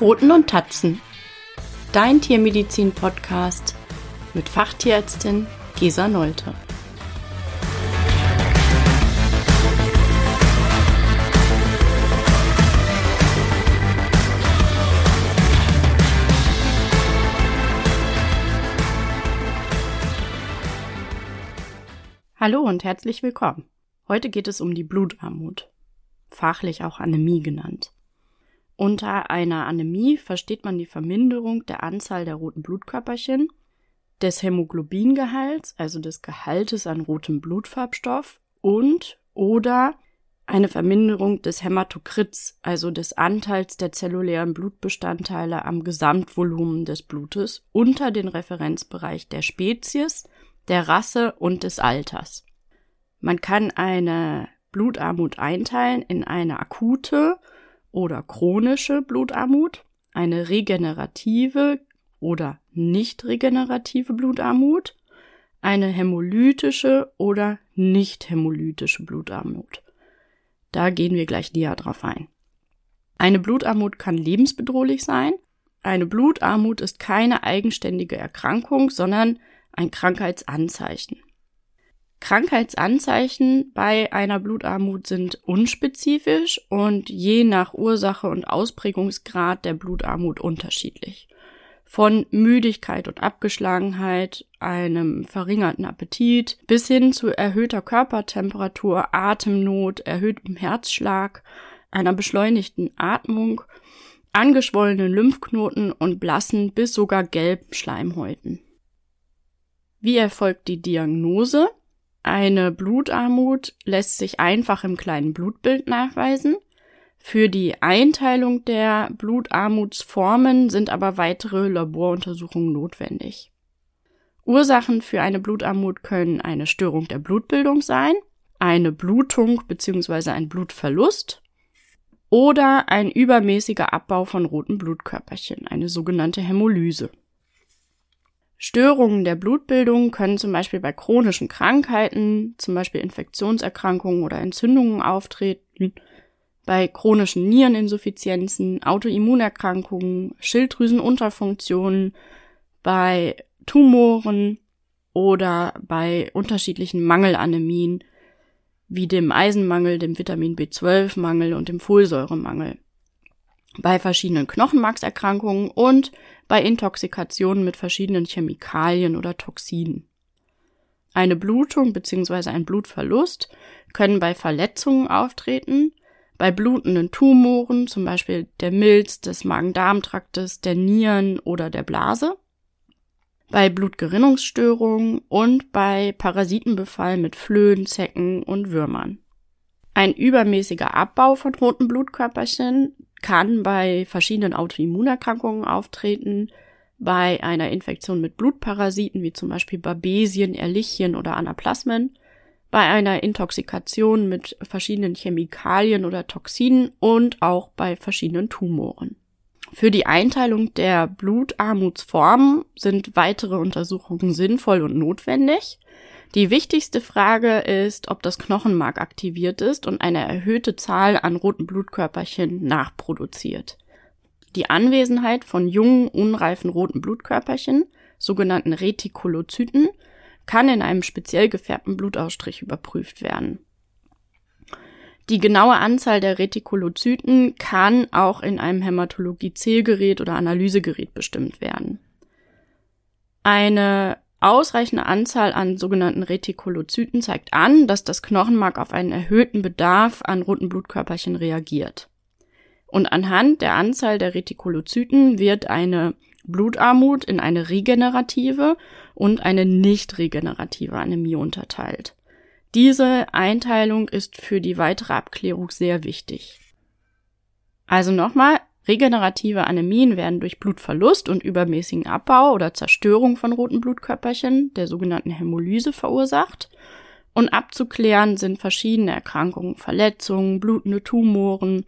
Pfoten und Tatzen. Dein Tiermedizin-Podcast mit Fachtierärztin Gesa Nolte. Hallo und herzlich willkommen. Heute geht es um die Blutarmut, fachlich auch Anämie genannt. Unter einer Anämie versteht man die Verminderung der Anzahl der roten Blutkörperchen, des Hämoglobingehalts, also des Gehaltes an rotem Blutfarbstoff und oder eine Verminderung des Hämatokrits, also des Anteils der zellulären Blutbestandteile am Gesamtvolumen des Blutes unter den Referenzbereich der Spezies, der Rasse und des Alters. Man kann eine Blutarmut einteilen in eine akute oder chronische Blutarmut, eine regenerative oder nicht regenerative Blutarmut, eine hämolytische oder nicht hämolytische Blutarmut. Da gehen wir gleich näher drauf ein. Eine Blutarmut kann lebensbedrohlich sein. Eine Blutarmut ist keine eigenständige Erkrankung, sondern ein Krankheitsanzeichen. Krankheitsanzeichen bei einer Blutarmut sind unspezifisch und je nach Ursache und Ausprägungsgrad der Blutarmut unterschiedlich. Von Müdigkeit und Abgeschlagenheit, einem verringerten Appetit bis hin zu erhöhter Körpertemperatur, Atemnot, erhöhtem Herzschlag, einer beschleunigten Atmung, angeschwollenen Lymphknoten und blassen bis sogar gelben Schleimhäuten. Wie erfolgt die Diagnose? Eine Blutarmut lässt sich einfach im kleinen Blutbild nachweisen. Für die Einteilung der Blutarmutsformen sind aber weitere Laboruntersuchungen notwendig. Ursachen für eine Blutarmut können eine Störung der Blutbildung sein, eine Blutung bzw. ein Blutverlust oder ein übermäßiger Abbau von roten Blutkörperchen, eine sogenannte Hämolyse. Störungen der Blutbildung können zum Beispiel bei chronischen Krankheiten, zum Beispiel Infektionserkrankungen oder Entzündungen auftreten, bei chronischen Niereninsuffizienzen, Autoimmunerkrankungen, Schilddrüsenunterfunktionen, bei Tumoren oder bei unterschiedlichen Mangelanämien wie dem Eisenmangel, dem Vitamin B12-Mangel und dem Folsäuremangel bei verschiedenen Knochenmarkserkrankungen und bei Intoxikationen mit verschiedenen Chemikalien oder Toxinen. Eine Blutung bzw. ein Blutverlust können bei Verletzungen auftreten, bei blutenden Tumoren, zum Beispiel der Milz, des Magen-Darm-Traktes, der Nieren oder der Blase, bei Blutgerinnungsstörungen und bei Parasitenbefall mit Flöhen, Zecken und Würmern. Ein übermäßiger Abbau von roten Blutkörperchen kann bei verschiedenen Autoimmunerkrankungen auftreten, bei einer Infektion mit Blutparasiten wie zum Beispiel Babesien, Ehrlichien oder Anaplasmen, bei einer Intoxikation mit verschiedenen Chemikalien oder Toxinen und auch bei verschiedenen Tumoren. Für die Einteilung der Blutarmutsformen sind weitere Untersuchungen sinnvoll und notwendig. Die wichtigste Frage ist, ob das Knochenmark aktiviert ist und eine erhöhte Zahl an roten Blutkörperchen nachproduziert. Die Anwesenheit von jungen, unreifen roten Blutkörperchen, sogenannten Retikulozyten, kann in einem speziell gefärbten Blutausstrich überprüft werden. Die genaue Anzahl der Retikulozyten kann auch in einem Hämatologie-Zählgerät oder Analysegerät bestimmt werden. Eine ausreichende Anzahl an sogenannten Retikulozyten zeigt an, dass das Knochenmark auf einen erhöhten Bedarf an roten Blutkörperchen reagiert. Und anhand der Anzahl der Retikulozyten wird eine Blutarmut in eine regenerative und eine nicht regenerative Anämie unterteilt. Diese Einteilung ist für die weitere Abklärung sehr wichtig. Also nochmal, Regenerative Anämien werden durch Blutverlust und übermäßigen Abbau oder Zerstörung von roten Blutkörperchen, der sogenannten Hämolyse, verursacht. Und abzuklären sind verschiedene Erkrankungen, Verletzungen, blutende Tumoren,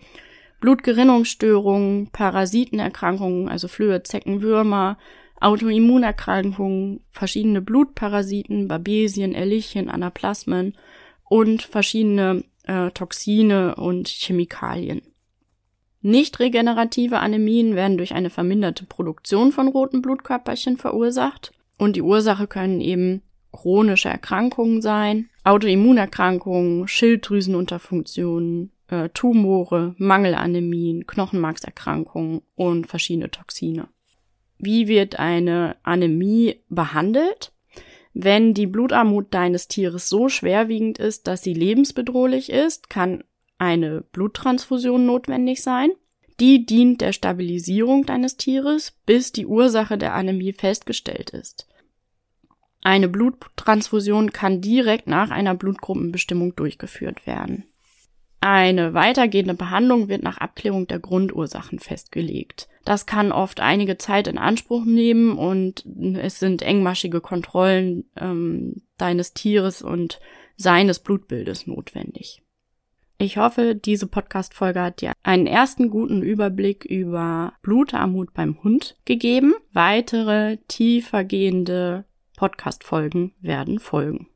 Blutgerinnungsstörungen, Parasitenerkrankungen, also Flöhe, Zecken, Würmer, Autoimmunerkrankungen, verschiedene Blutparasiten, Babesien, Ehrlichien, Anaplasmen und verschiedene äh, Toxine und Chemikalien. Nicht regenerative Anämien werden durch eine verminderte Produktion von roten Blutkörperchen verursacht. Und die Ursache können eben chronische Erkrankungen sein, Autoimmunerkrankungen, Schilddrüsenunterfunktionen, äh, Tumore, Mangelanämien, Knochenmarkserkrankungen und verschiedene Toxine. Wie wird eine Anämie behandelt? Wenn die Blutarmut deines Tieres so schwerwiegend ist, dass sie lebensbedrohlich ist, kann eine Bluttransfusion notwendig sein. Die dient der Stabilisierung deines Tieres, bis die Ursache der Anämie festgestellt ist. Eine Bluttransfusion kann direkt nach einer Blutgruppenbestimmung durchgeführt werden. Eine weitergehende Behandlung wird nach Abklärung der Grundursachen festgelegt. Das kann oft einige Zeit in Anspruch nehmen und es sind engmaschige Kontrollen ähm, deines Tieres und seines Blutbildes notwendig. Ich hoffe, diese Podcast-Folge hat dir einen ersten guten Überblick über Blutarmut beim Hund gegeben. Weitere tiefergehende Podcast-Folgen werden folgen.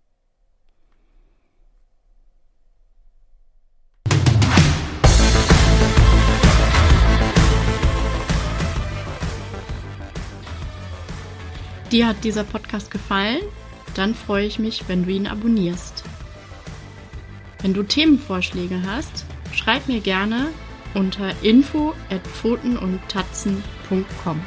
Dir hat dieser Podcast gefallen? Dann freue ich mich, wenn du ihn abonnierst. Wenn du Themenvorschläge hast, schreib mir gerne unter info at pfotenundtatzen.com.